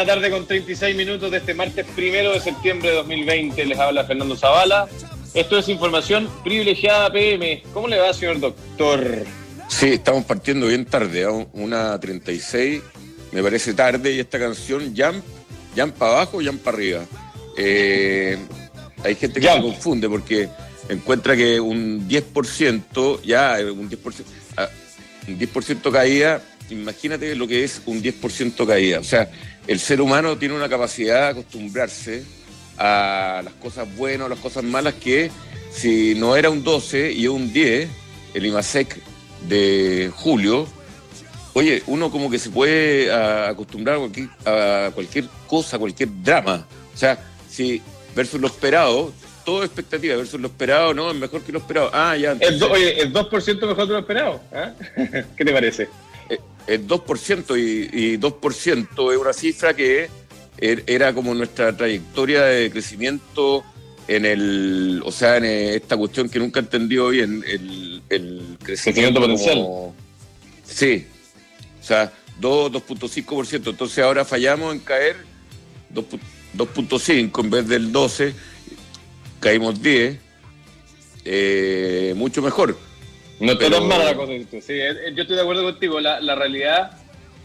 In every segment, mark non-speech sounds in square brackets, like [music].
la tarde con 36 minutos de este martes primero de septiembre de 2020. Les habla Fernando Zavala. Esto es información privilegiada PM. ¿Cómo le va, señor doctor? Sí, estamos partiendo bien tarde, a una 36. Me parece tarde y esta canción, Jump, Jump para abajo, Jump para arriba. Eh, hay gente que se confunde porque encuentra que un 10%, ya, un 10%, ah, un 10% caída imagínate lo que es un 10% caída. O sea, el ser humano tiene una capacidad de acostumbrarse a las cosas buenas, a las cosas malas, que si no era un 12 y un 10, el IMASEC de julio, oye, uno como que se puede acostumbrar a cualquier, a cualquier cosa, a cualquier drama. O sea, si versus lo esperado, todo expectativa versus lo esperado, no, es mejor que lo esperado. Ah, ya. oye, el 2% mejor que lo esperado. ¿eh? [laughs] ¿Qué te parece? El 2% y, 2% es una cifra que er, era como nuestra trayectoria de crecimiento en el, o sea, en esta cuestión que nunca entendió bien, el, el crecimiento, potencial. sí, o sea, 2, 2.5%. Entonces ahora fallamos en caer 2.5 en vez del 12, caímos 10, eh, mucho mejor. No pero... mala la cosa, sí, eh, eh, yo estoy de acuerdo contigo. La, la, realidad,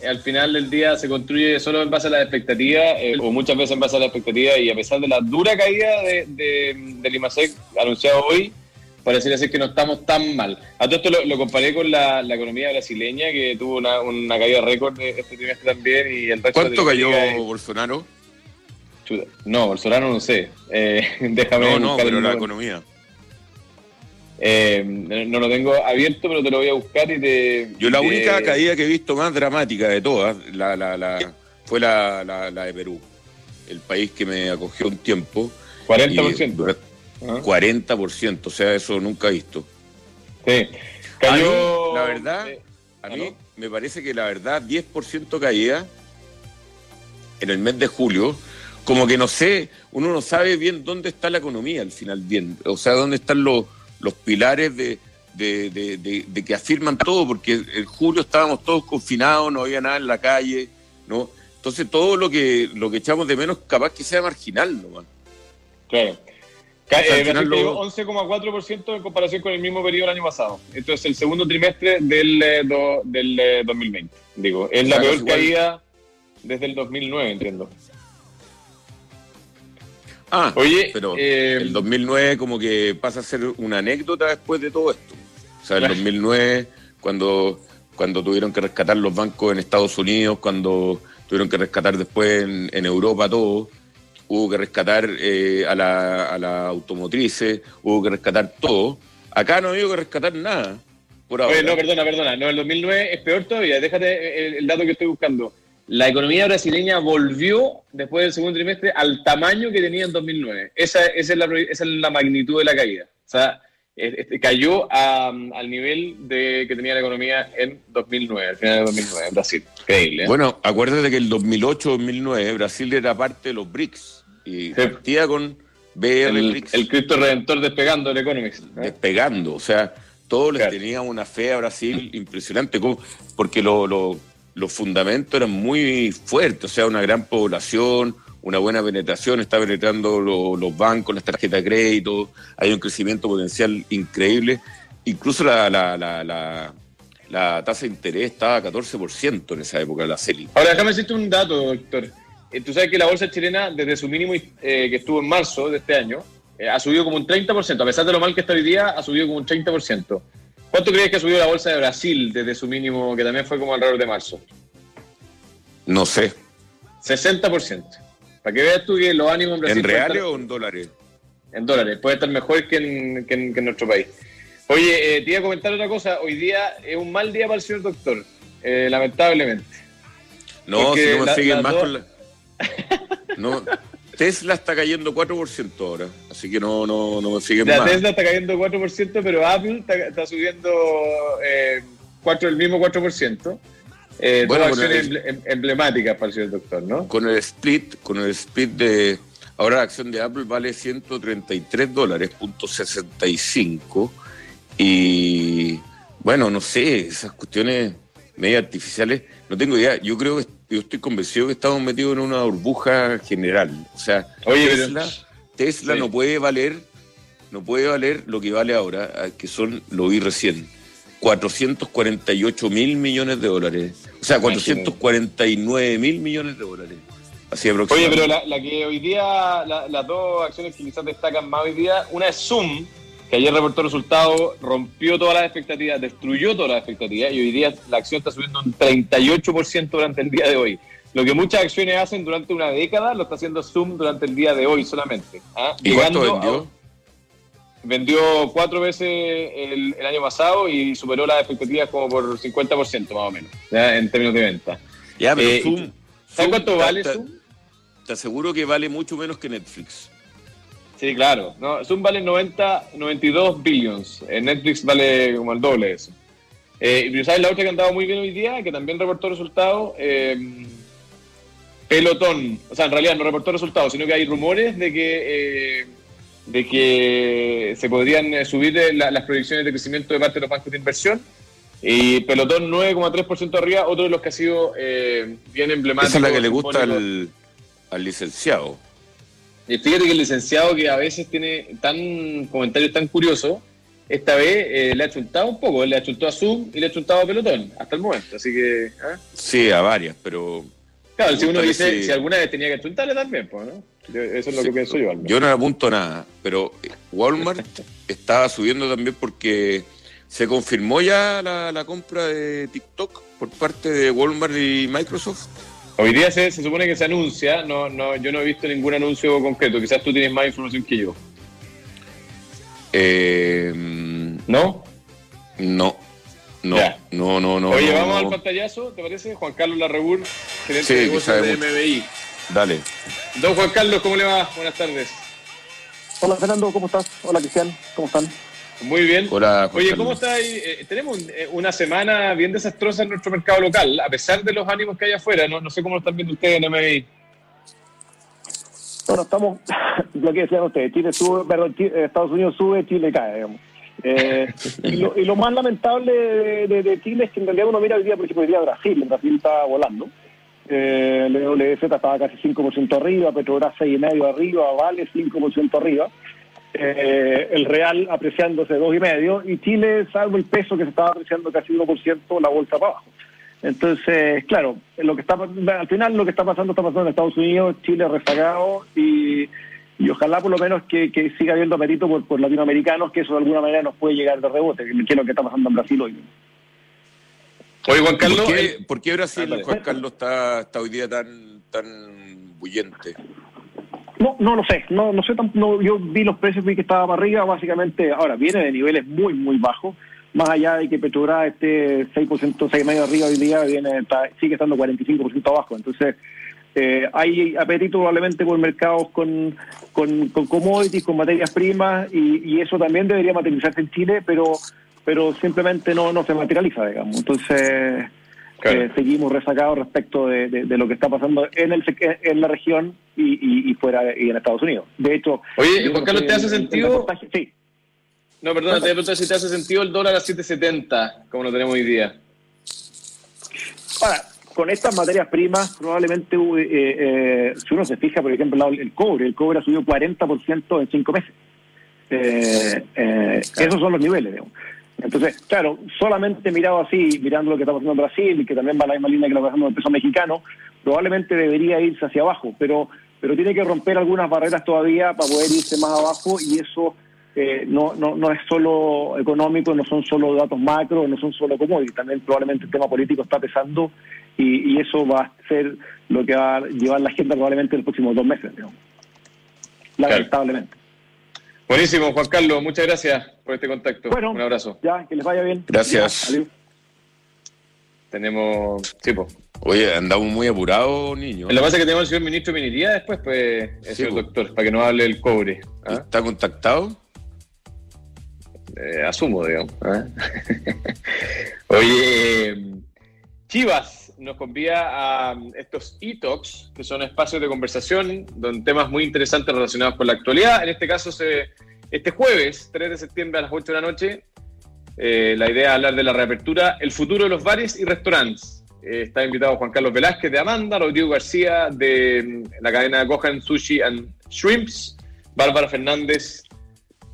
eh, al final del día, se construye solo en base a la expectativa, o muchas veces en base a la expectativa, y a pesar de la dura caída de, de, del IMASEC anunciado hoy, parece decir que no estamos tan mal. A todo esto lo, comparé con la, la, economía brasileña, que tuvo una, una caída récord este trimestre también. y el ¿Cuánto cayó Bolsonaro? No, Bolsonaro no sé. Eh, [laughs] déjame no, no, pero la economía. Eh, no lo tengo abierto, pero te lo voy a buscar y te. Yo la única caída que he visto más dramática de todas la, la, la, fue la, de Perú, el país que me acogió un tiempo. 40%. 40%, o sea, eso nunca he visto. Sí. Cayó. la verdad, a mí me parece que la verdad, 10% caída en el mes de julio. Como que no sé, uno no sabe bien dónde está la economía al final, bien. O sea, dónde están los los pilares de, de, que afirman todo, porque en julio estábamos todos confinados, no había nada en la calle, ¿no? Entonces todo lo que lo que echamos de menos capaz que sea marginal nomás. Claro. Eh, 11,4% en comparación con el mismo periodo del año pasado. Esto es el segundo trimestre del, eh, del 2020. Eh, Digo, es la peor caída desde el 2009, entiendo. Ah, oye, pero eh, el 2009 como que pasa a ser una anécdota después de todo esto. O sea, el 2009, cuando, cuando tuvieron que rescatar los bancos en Estados Unidos, cuando tuvieron que rescatar después en, Europa todo, hubo que rescatar eh, a, la, a la automotrices, hubo que rescatar todo. Acá no habido que rescatar nada. Por ahora. no, perdona, perdona. No, el 2009 es peor todavía. Déjate el dato que estoy buscando la economía brasileña volvió después del segundo trimestre al tamaño que tenía en 2009. Esa, esa, es, la, esa es, la, magnitud de la caída. O sea, cayó al nivel de que tenía la economía en 2009, al final de 2009, en Brasil. Increíble. ¿eh? Bueno, acuérdate que el 2008-2009 Brasil era parte de los BRICS y partía con BR el, BRICS. El Cristo Redentor despegando el Economist. Despegando, o sea, todos les tenían una fe a Brasil impresionante, porque lo los fundamentos eran muy fuertes, o sea, una gran población, una buena penetración, está penetrando los bancos, las tarjetas de crédito, hay un crecimiento potencial increíble, incluso la, la, la, la, tasa de interés estaba a 14% en esa época, la CELI. Ahora, déjame decirte un dato, doctor. Eh, tú sabes que la bolsa chilena, desde su mínimo eh, que estuvo en marzo de este año, eh, ha subido como un 30%, a pesar de lo mal que está hoy día, ha subido como un 30%. ¿Cuánto crees que ha subido la bolsa de Brasil desde su mínimo, que también fue como alrededor de marzo? No sé. 60%. Para que veas tú que los ánimos en Brasil. ¿En reales o en dólares? En dólares. Puede estar mejor que en, que nuestro país. Oye, eh, te iba a comentar otra cosa. Hoy día es un mal día para el señor doctor, eh, lamentablemente. No, si no me siguen más con la. No, Tesla está cayendo 4% ahora, así que no, no, no me siguen más. Tesla está cayendo 4%, pero Apple está, subiendo eh, 4, el mismo 4%. Eh, bueno, acciones em, emblemáticas para el señor doctor, ¿no? Con el split, con el split de. Ahora la acción de Apple vale 133 dólares, punto 65. Y bueno, no sé, esas cuestiones medias artificiales, no tengo idea. Yo creo que yo estoy convencido que estamos metidos en una burbuja general. O sea, Tesla, Tesla no puede valer, no puede valer lo que vale ahora, ah, que son, lo vi recién, 448 mil millones de dólares. O sea, 449 mil millones de dólares. Así Oye, pero la, que hoy día, las dos acciones que quizás destacan más hoy día, una es Zoom, que ayer reportó resultados, rompió todas las expectativas, destruyó todas las expectativas y hoy día la acción está subiendo un 38% durante el día de hoy. Lo que muchas acciones hacen durante una década lo está haciendo Zoom durante el día de hoy solamente. ¿ah? ¿Y cuánto vendió? vendió cuatro veces el, año pasado y superó las expectativas como por 50% más o menos, en términos de venta. Ya, pero eh, Zoom, ¿Sabes cuánto vale Zoom? Te aseguro que vale mucho menos que Netflix. Sí, claro. No, Zoom vale 90, 92 billions. Netflix vale como el doble de eso. Eh, y sabes la otra que ha andado muy bien hoy día, que también reportó resultados. Eh, Pelotón. O sea, en realidad no reportó resultados, sino que hay rumores de que eh, de que se podrían eh, subir las proyecciones de crecimiento de parte de los bancos de inversión. Y Pelotón 9,3% arriba, otro de los que ha sido bien emblemático. Esa es la que le gusta al, al licenciado. Y fíjate que el licenciado que a veces tiene tan comentarios tan curiosos, esta vez eh, le ha chuntado un poco, le ha chuntado a Zoom y le ha chuntado a Pelotón, hasta el momento, así que... ¿ah? Sí, a varias, pero... Claro, si uno dice, si... alguna vez tenía que chuntarle también, pues, ¿no? Eso es lo que pienso yo. Yo no apunto nada, pero Walmart [laughs] estaba subiendo también porque se confirmó ya la, la compra de TikTok por parte de Walmart y Microsoft. Hoy día se, supone que se anuncia, no, no, yo no he visto ningún anuncio concreto, quizás tú tienes más información que yo. Eh, ¿No? No. No, no, no, no. Oye, vamos al pantallazo, ¿te parece? Juan Carlos Larrebur, gerente de MBI. Dale. Don Juan Carlos, ¿cómo le va? Buenas tardes. Hola Fernando, ¿cómo estás? Hola Cristian, ¿cómo están? Muy bien. Hola, Oye, ¿cómo está ahí? Eh, tenemos eh, una semana bien desastrosa en nuestro mercado local, a pesar de los ánimos que hay afuera. No, no sé cómo lo están viendo ustedes en MBI. Bueno, estamos, [laughs] lo que decían ustedes, Chile sube, perdón, eh, Estados Unidos sube, Chile cae, digamos. y, lo, más lamentable de, Chile es que en realidad uno mira hoy día, por ejemplo, hoy día Brasil, Brasil está volando. Eh, el WZ estaba casi 5% arriba, Petrobras 6,5% arriba, Vale 5% arriba eh, el real apreciándose dos y medio y Chile, salvo el peso que se estaba apreciando casi 1%, la bolsa para abajo. Entonces, claro, lo que está al final lo que está pasando está pasando en Estados Unidos, Chile rezagado y, y ojalá por lo menos que, siga habiendo apetito por, latinoamericanos, que eso de alguna manera nos puede llegar de rebote, que es lo que está pasando en Brasil hoy. Oye, Juan Carlos. ¿Por qué, Brasil, Juan Carlos, está, está hoy día tan, tan bullente? No, no lo sé, no, no sé, no, yo vi los precios, vi que estaba para arriba, básicamente, ahora viene de niveles muy, muy bajos, más allá de que Petrobras esté 6%, 6,5% arriba hoy día, viene, sigue estando 45% abajo, entonces eh, hay apetito probablemente por mercados con, con, commodities, con materias primas, y, eso también debería materializarse en Chile, pero pero simplemente no, no se materializa, digamos, entonces... Eh, seguimos rezagados respecto de, lo que está pasando en, el, en la región y, fuera y en Estados Unidos. De hecho, oye, Juan Carlos, ¿te hace sentido? Sí. No, perdón, te preguntar si te hace sentido el dólar a 7.70, como lo tenemos hoy día. Ahora, con estas materias primas, probablemente, eh, eh, si uno se fija, por ejemplo, el cobre, el cobre ha subido 40% en cinco meses. Esos son los niveles, digamos. Entonces, claro, solamente mirado así, mirando lo que está pasando en Brasil que también va la misma línea que lo que está pasando en el peso mexicano, probablemente debería irse hacia abajo, pero, pero tiene que romper algunas barreras todavía para poder irse más abajo y eso eh, no, no, no es solo económico, no son solo datos macro, no son solo commodities, también probablemente el tema político está pesando y, eso va a ser lo que va a llevar la agenda probablemente en los próximos dos meses, digamos. lamentablemente. Buenísimo, Juan Carlos, muchas gracias por este contacto. Bueno, un abrazo. Ya, que les vaya bien. Gracias. Tenemos. Sí. Oye, andamos muy apurados, niño. Lo que pasa es que tenemos al señor ministro de Minería después, pues, el señor doctor, para que nos hable el cobre. ¿ah? ¿Está contactado? Eh, asumo, digamos. ¿ah? [laughs] Oye, Chivas nos convía a estos e-talks, que son espacios de conversación con temas muy interesantes relacionados con la actualidad. En este caso, este jueves, 3 de septiembre a las 8 de la noche, Eh, la idea es hablar de la reapertura, el futuro de los bares y restaurantes. Eh, está invitado Juan Carlos Velázquez de Amanda, Rodrigo García de mm, la cadena Gohan Sushi and Shrimps, Bárbara Fernández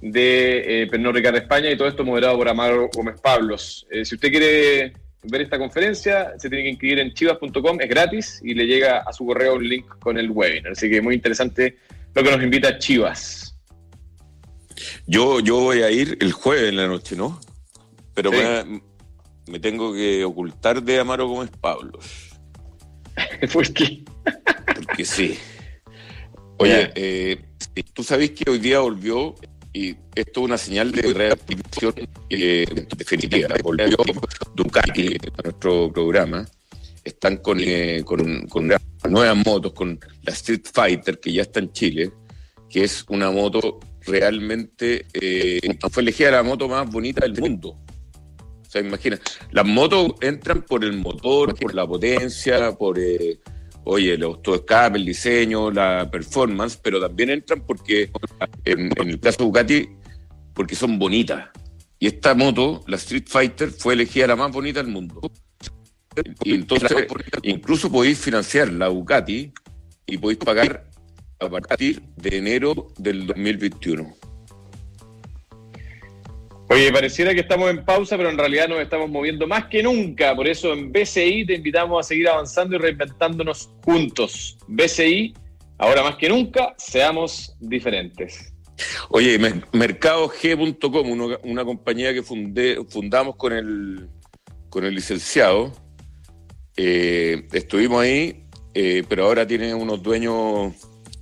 de eh, Pernod España y todo esto moderado por Amaro Gómez Pablos. Eh, si usted quiere ver esta conferencia, se tiene que inscribir en chivas.com, es gratis y le llega a su correo un link con el webinar. Así que muy interesante lo que nos invita Chivas. Yo, yo voy a ir el jueves en la noche, ¿no? Pero me, me, tengo que ocultar de Amaro Gómez Pablos. [laughs] ¿Por qué? Porque sí. Oye, eh, tú sabes que hoy día volvió y esto es una señal de reactivación eh, definitiva. Ducati nuestro programa. Están con, eh, con, con nuevas motos, con la Street Fighter, que ya está en Chile, que es una moto realmente. Eh, fue elegida la moto más bonita del mundo. O sea, imagina, las motos entran por el motor, por la potencia, por. Eh, oye, el autoescape, el diseño, la performance, pero también entran porque, en, el caso de Ducati, porque son bonitas. Y esta moto, la Street Fighter, fue elegida la más bonita del mundo. Y entonces, incluso podéis financiar la Ducati y podéis pagar a partir de enero del 2021. Oye, pareciera que estamos en pausa, pero en realidad nos estamos moviendo más que nunca. Por eso en BCI te invitamos a seguir avanzando y reinventándonos juntos. BCI, ahora más que nunca, seamos diferentes. Oye, mercadog.com, una, compañía que fundé, fundamos con el, con el licenciado. Eh, estuvimos ahí, eh, pero ahora tiene unos dueños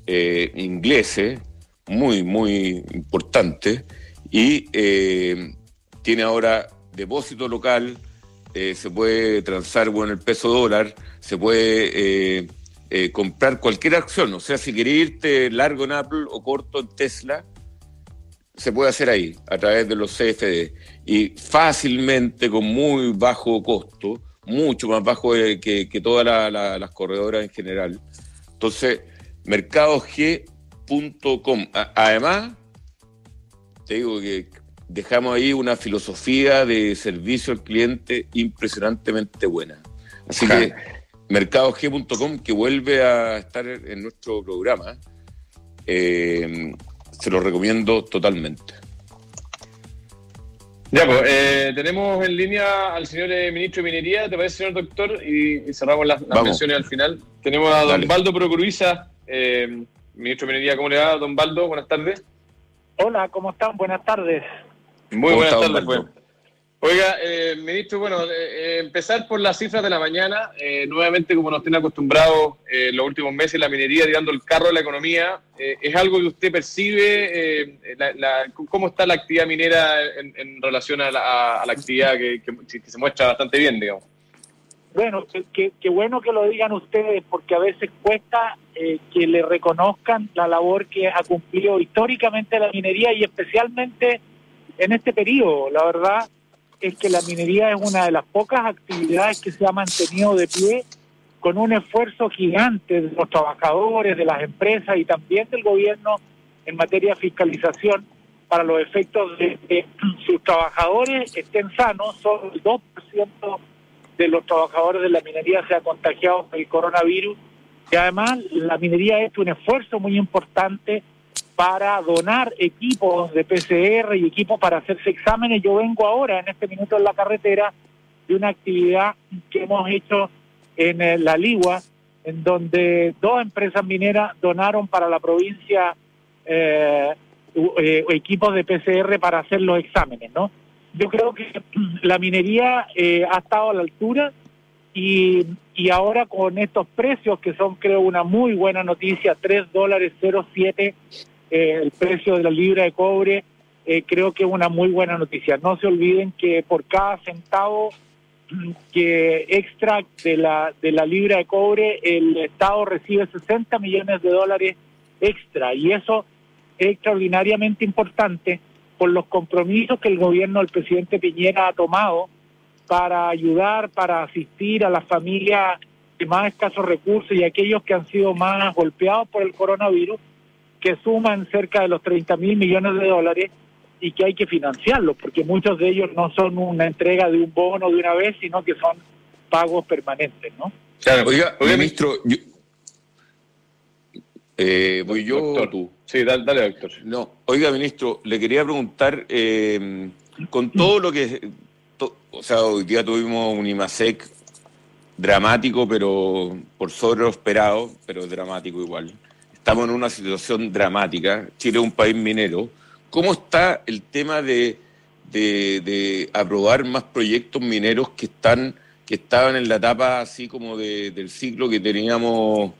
eh, ingleses muy, muy importantes y eh, tiene ahora depósito local, eh, se puede transar bueno, el peso dólar, se puede eh, comprar cualquier acción, o sea, si quieres irte largo en Apple o corto en Tesla, se puede hacer ahí, a través de los CFD, y fácilmente, con muy bajo costo, mucho más bajo que, que todas las corredoras en general. Entonces, mercadog.com. Además, te digo que dejamos ahí una filosofía de servicio al cliente impresionantemente buena. Así que mercadog.com, que vuelve a estar en nuestro programa, eh, se lo recomiendo totalmente. Ya, pues, eh, tenemos en línea al señor eh, ministro de Minería, ¿te parece, señor doctor? Y, cerramos las, menciones al final. Tenemos a don Baldo Procuruiza, ministro de Minería, ¿cómo le va, don Baldo? Buenas tardes. Hola, ¿cómo están? Buenas tardes. Muy buenas tardes, pues. Oiga, eh, ministro, bueno, eh, eh, empezar por las cifras de la mañana. nuevamente, como nos tiene acostumbrados los últimos meses, la minería tirando el carro de la economía. ¿Es algo que usted percibe? ¿Cómo está la actividad minera en, relación a la, actividad que, se muestra bastante bien, digamos? Bueno, qué bueno que lo digan ustedes, porque a veces cuesta eh, que le reconozcan la labor que ha cumplido históricamente la minería y especialmente en este periodo. La verdad es que la minería es una de las pocas actividades que se ha mantenido de pie con un esfuerzo gigante de los trabajadores, de las empresas y también del gobierno en materia de fiscalización para los efectos de que [clears throat] sus trabajadores estén sanos. Solo el 2% de los trabajadores de la minería se ha contagiado por el coronavirus y además la minería ha hecho un esfuerzo muy importante para donar equipos de PCR y equipos para hacerse exámenes. Yo vengo ahora, en este minuto en la carretera, de una actividad que hemos hecho en eh, La Ligua, en donde dos empresas mineras donaron para la provincia eh, eh, equipos de PCR para hacer los exámenes, ¿no? Yo creo que [clears throat] la minería ha estado a la altura y, y ahora con estos precios que son creo una muy buena noticia, 3 dólares 07 eh, el precio de la libra de cobre, eh, creo que es una muy buena noticia. No se olviden que por cada centavo que extra de la, de la libra de cobre, el Estado recibe 60 millones de dólares extra y eso es extraordinariamente importante por los compromisos que el gobierno del presidente Piñera ha tomado para ayudar, para asistir a las familias de más escasos recursos y aquellos que han sido más golpeados por el coronavirus, que suman cerca de los 30 mil millones de dólares y que hay que financiarlos, porque muchos de ellos no son una entrega de un bono de una vez, sino que son pagos permanentes, ¿no? Claro, oiga, ministro, eh, voy yo tú. Sí, dale, dale, doctor. No, oiga, ministro, le quería preguntar, eh, con todo lo que, o sea, hoy día tuvimos un IMASEC dramático, pero por sobre lo esperado, pero dramático igual. Estamos en una situación dramática. Chile es un país minero. ¿Cómo está el tema de, de, aprobar más proyectos mineros que están que estaban en la etapa así como del ciclo que teníamos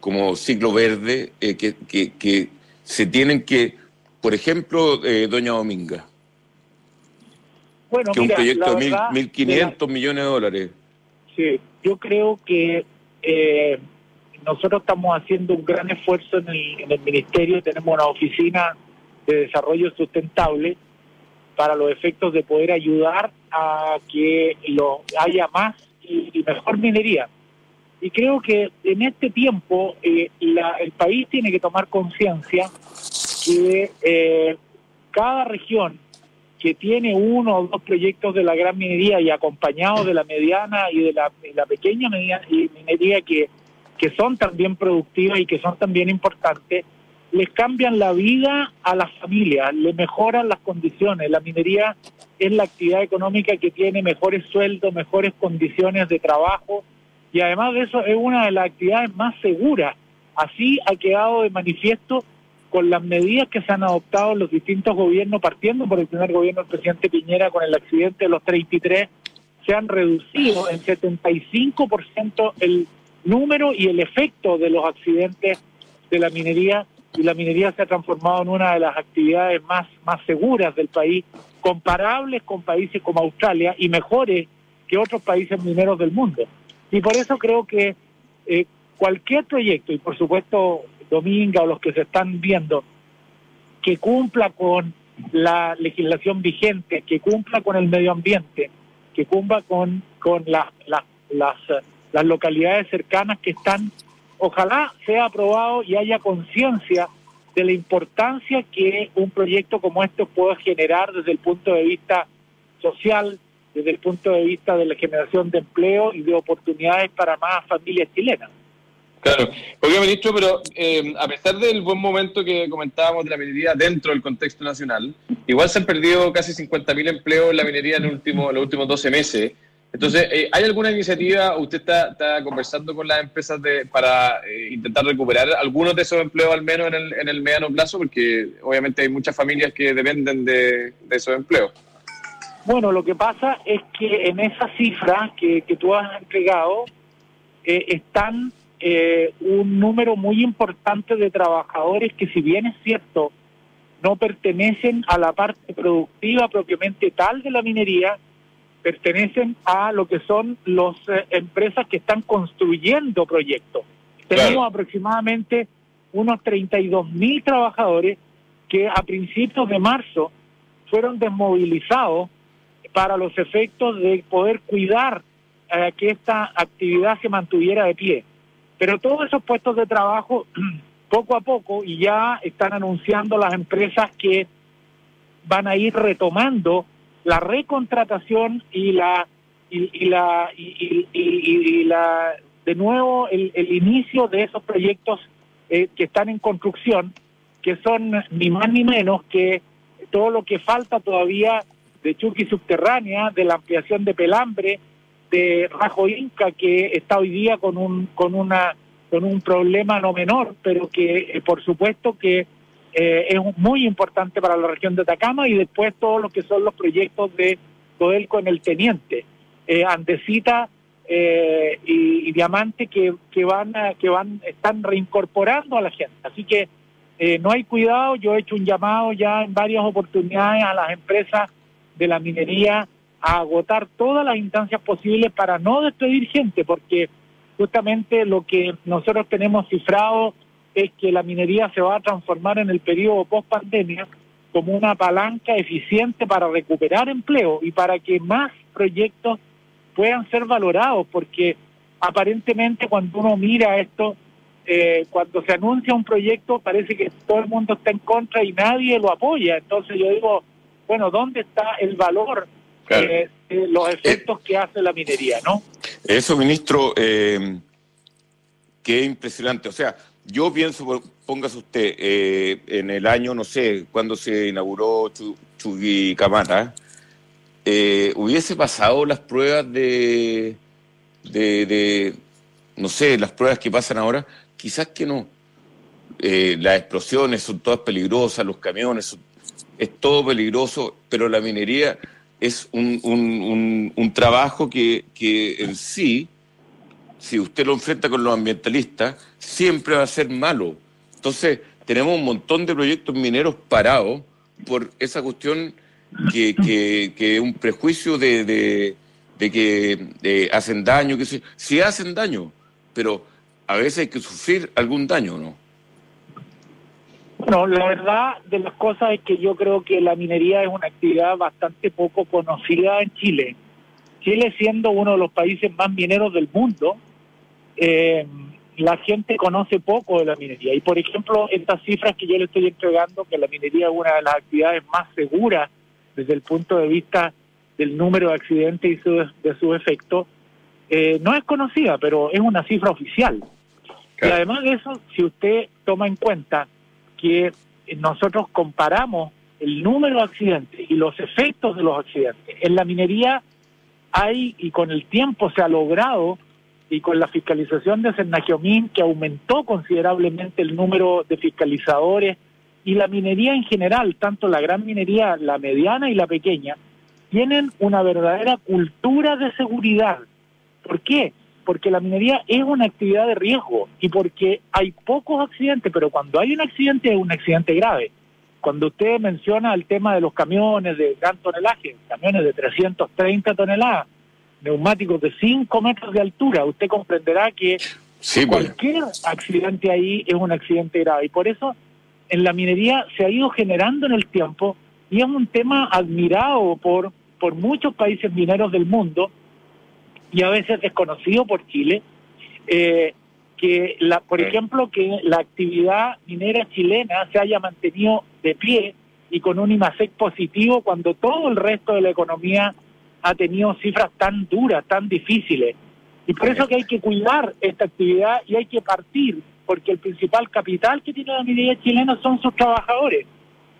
como ciclo verde, eh, que, que, se tienen que, por ejemplo, eh, Doña Dominga, bueno, que es un proyecto de 1.500 millones de dólares. Sí, yo creo que eh, nosotros estamos haciendo un gran esfuerzo en el, en el Ministerio, tenemos una oficina de desarrollo sustentable para los efectos de poder ayudar a que lo haya más y, mejor minería. Y creo que en este tiempo eh, el país tiene que tomar conciencia que eh, cada región que tiene uno o dos proyectos de la gran minería y acompañado de la mediana y de la, pequeña minería que, que son también productivas y que son también importantes, les cambian la vida a las familias, les mejoran las condiciones. La minería es la actividad económica que tiene mejores sueldos, mejores condiciones de trabajo y además de eso es una de las actividades más seguras. Así ha quedado de manifiesto con las medidas que se han adoptado los distintos gobiernos, partiendo por el primer gobierno del presidente Piñera con el accidente de los 33, se han reducido en 75% el número y el efecto de los accidentes de la minería y la minería se ha transformado en una de las actividades más, seguras del país, comparables con países como Australia y mejores que otros países mineros del mundo. Y por eso creo que eh, cualquier proyecto, y por supuesto Dominga o los que se están viendo, que cumpla con la legislación vigente, que cumpla con el medio ambiente, que cumpla con, con las, las localidades cercanas que están ojalá sea aprobado y haya conciencia de la importancia que un proyecto como este puede generar desde el punto de vista social, desde el punto de vista de la generación de empleo y de oportunidades para más familias chilenas. Claro, oiga ministro, pero eh, a pesar del buen momento que comentábamos de la minería dentro del contexto nacional, igual se han perdido casi 50.000 empleos en la minería en, los últimos 12 meses. Entonces, eh, ¿hay alguna iniciativa, usted está, conversando con las empresas de, para eh, intentar recuperar algunos de esos empleos al menos en el, en el mediano plazo? Porque obviamente hay muchas familias que dependen de, esos empleos. Bueno, lo que pasa es que en esa cifra que, que tú has entregado están un número muy importante de trabajadores que si bien es cierto, no pertenecen a la parte productiva propiamente tal de la minería, pertenecen a lo que son las eh, empresas que están construyendo proyectos. Tenemos aproximadamente unos 32 mil trabajadores que a principios de marzo fueron desmovilizados para los efectos de poder cuidar eh, que esta actividad se mantuviera de pie. Pero todos esos puestos de trabajo, [clears throat] poco a poco, y ya están anunciando las empresas que van a ir retomando la recontratación y la y, la y, la de nuevo el, inicio de esos proyectos eh, que están en construcción que son ni más ni menos que todo lo que falta todavía de Chucky subterránea de la ampliación de Pelambre de Rajo Inca que está hoy día con un con una con un problema no menor pero que eh, por supuesto que eh, es muy importante para la región de Atacama y después todos lo que son los proyectos de Codelco en el Teniente, eh, Andesita eh, y, Diamante que, que van que van están reincorporando a la gente. Así que no hay cuidado, yo he hecho un llamado ya en varias oportunidades a las empresas de la minería a agotar todas las instancias posibles para no despedir gente, porque justamente lo que nosotros tenemos cifrado es que la minería se va a transformar en el periodo post pandemia como una palanca eficiente para recuperar empleo y para que más proyectos puedan ser valorados, porque aparentemente cuando uno mira esto, eh, cuando se anuncia un proyecto parece que todo el mundo está en contra y nadie lo apoya. Entonces yo digo, bueno, ¿dónde está el valor de los efectos que hace la minería, no? Eso, ministro, eh, qué impresionante. O sea, yo pienso, póngase usted, eh, en el año, no sé, cuando se inauguró Chuquicamata, eh, hubiese pasado las pruebas de, de, no sé, las pruebas que pasan ahora, quizás que no. Eh, las explosiones son todas peligrosas, los camiones, es todo peligroso, pero la minería es un, un, un, trabajo que, que en sí, si usted lo enfrenta con los ambientalistas, siempre va a ser malo. Entonces, tenemos un montón de proyectos mineros parados por esa cuestión que, que, un prejuicio de, de, que hacen daño, que sí hacen daño, pero a veces hay que sufrir algún daño, ¿no? Bueno, la verdad de las cosas es que yo creo que la minería es una actividad bastante poco conocida en Chile. Chile siendo uno de los países más mineros del mundo, eh, la gente conoce poco de la minería. Y por ejemplo, estas cifras que yo le estoy entregando, que la minería es una de las actividades más seguras desde el punto de vista del número de accidentes y de sus efectos, eh, no es conocida, pero es una cifra oficial. Y además de eso, si usted toma en cuenta que nosotros comparamos el número de accidentes y los efectos de los accidentes, en la minería hay, y con el tiempo se ha logrado, y con la fiscalización de Cernagiomín, que aumentó considerablemente el número de fiscalizadores, y la minería en general, tanto la gran minería, la mediana y la pequeña, tienen una verdadera cultura de seguridad. ¿Por qué? Porque la minería es una actividad de riesgo y porque hay pocos accidentes, pero cuando hay un accidente es un accidente grave. Cuando usted menciona el tema de los camiones de gran tonelaje, camiones de 330 toneladas, neumáticos de 5 metros de altura, usted comprenderá que pues. cualquier accidente ahí es un accidente grave. Y por eso en la minería se ha ido generando en el tiempo y es un tema admirado por, por muchos países mineros del mundo y a veces desconocido por Chile, eh, que, la, por ejemplo, que la actividad minera chilena se haya mantenido de pie y con un IMASEC positivo cuando todo el resto de la economía ha tenido cifras tan duras, tan difíciles. Y por eso que hay que cuidar esta actividad y hay que partir, porque el principal capital que tiene la minería chilena son sus trabajadores.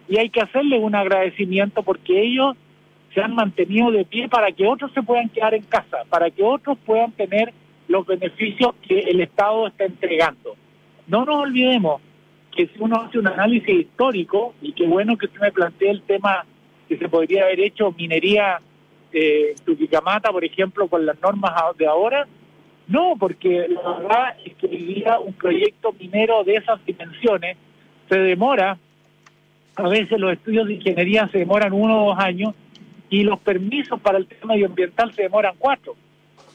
Y hay que hacerles un agradecimiento porque ellos se han mantenido de pie para que otros se puedan quedar en casa, para que otros puedan tener los beneficios que el Estado está entregando. No nos olvidemos que si uno hace un análisis histórico, y qué bueno que usted me plantee el tema que se podría haber hecho minería eh, Tuquicamata, por ejemplo, con las normas de ahora? No, porque la verdad es que vivía un proyecto minero de esas dimensiones se demora, a veces los estudios de ingeniería se demoran uno o dos años y los permisos para el tema medioambiental se demoran cuatro.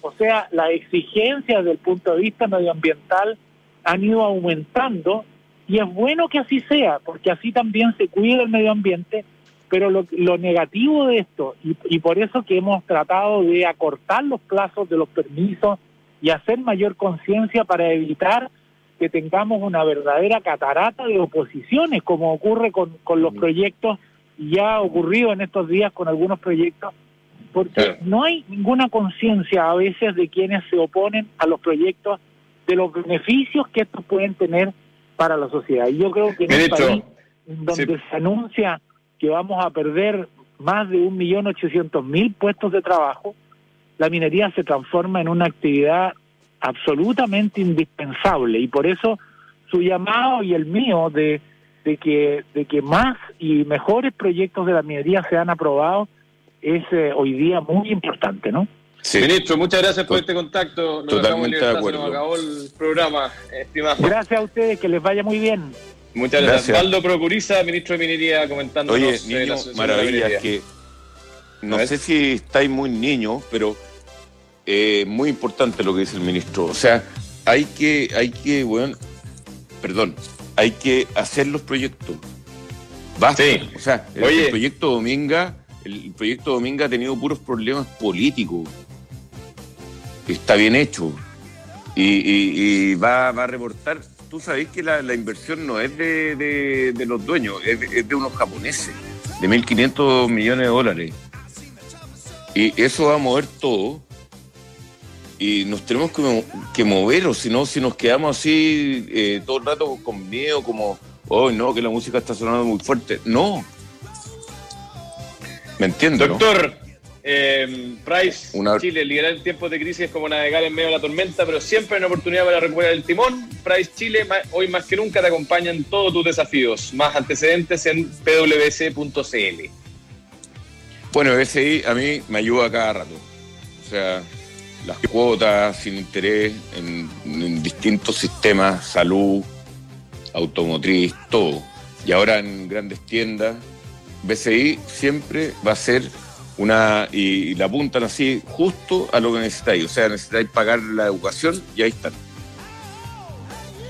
O sea, las exigencias desde el punto de vista medioambiental han ido aumentando y es bueno que así sea, porque así también se cuida el medio ambiente pero lo, negativo de esto, y, por eso que hemos tratado de acortar los plazos de los permisos y hacer mayor conciencia para evitar que tengamos una verdadera catarata de oposiciones, como ocurre con, con los proyectos, y ya ha ocurrido en estos días con algunos proyectos, porque no hay ninguna conciencia a veces de quienes se oponen a los proyectos de los beneficios que estos pueden tener para la sociedad. Y yo creo que en un país donde se anuncia que vamos a perder más de 1.800.000 puestos de trabajo, la minería se transforma en una actividad absolutamente indispensable. Y por eso su llamado y el mío de, de, que, de que más y mejores proyectos de la minería sean aprobados es eh, hoy día muy importante, ¿no? Ministro, muchas gracias por este contacto. Totalmente de acuerdo. acabó el programa, estimado. Gracias a ustedes, que les vaya muy bien. Muchas gracias. Valdo Procuriza, ministro de Minería, comentando. Oye, niño, maravilla, que no sé si estáis muy niños, pero eh, muy importante lo que dice el ministro. O sea, hay que, hay que, bueno, perdón, hay que hacer los proyectos. Basta. O sea, el, proyecto Dominga, el proyecto Dominga ha tenido puros problemas políticos. Está bien hecho. Y, va, va a reportar tú sabés que la, inversión no es de, los dueños, es de, unos japoneses. de 1.500 millones de dólares. Y eso va a mover todo. Y nos tenemos que, que mover, o si no, si nos quedamos así eh, todo el rato con miedo, como, oh no, que la música está sonando muy fuerte. No. ¿Me entiendes? Doctor, eh, Price, Chile, liderar en tiempos de crisis es como navegar en medio de la tormenta, pero siempre hay una oportunidad para recuperar el timón. Price Chile, hoy más que nunca te acompañan todos tus desafíos. Más antecedentes en pwc.cl. Bueno, BCI a mí me ayuda cada rato. O sea, las cuotas sin interés en, distintos sistemas, salud, automotriz, todo. Y ahora en grandes tiendas, BCI siempre va a ser una y, la apuntan así justo a lo que necesitáis. O sea, necesitáis pagar la educación y ahí están.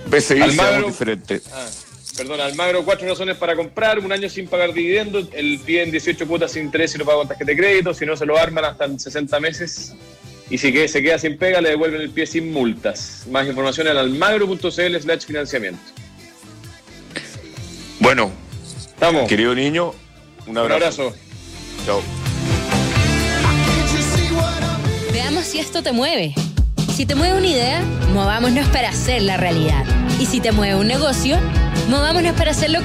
BCI Almagro, diferente. Ah, perdón, Almagro, cuatro razones para comprar, un año sin pagar dividendos, el pie en 18 cuotas sin interés y lo paga con tarjeta de crédito, si no se lo arman hasta en 60 meses. Y si se queda sin pega, le devuelven el pie sin multas. Más información en almagro.cl slash financiamiento. Bueno, estamos. Querido niño, un abrazo. Un abrazo. Chao. Veamos si esto te mueve. Si te mueve una idea, movámonos para hacer la realidad. Y si te mueve un negocio, movámonos para hacerlo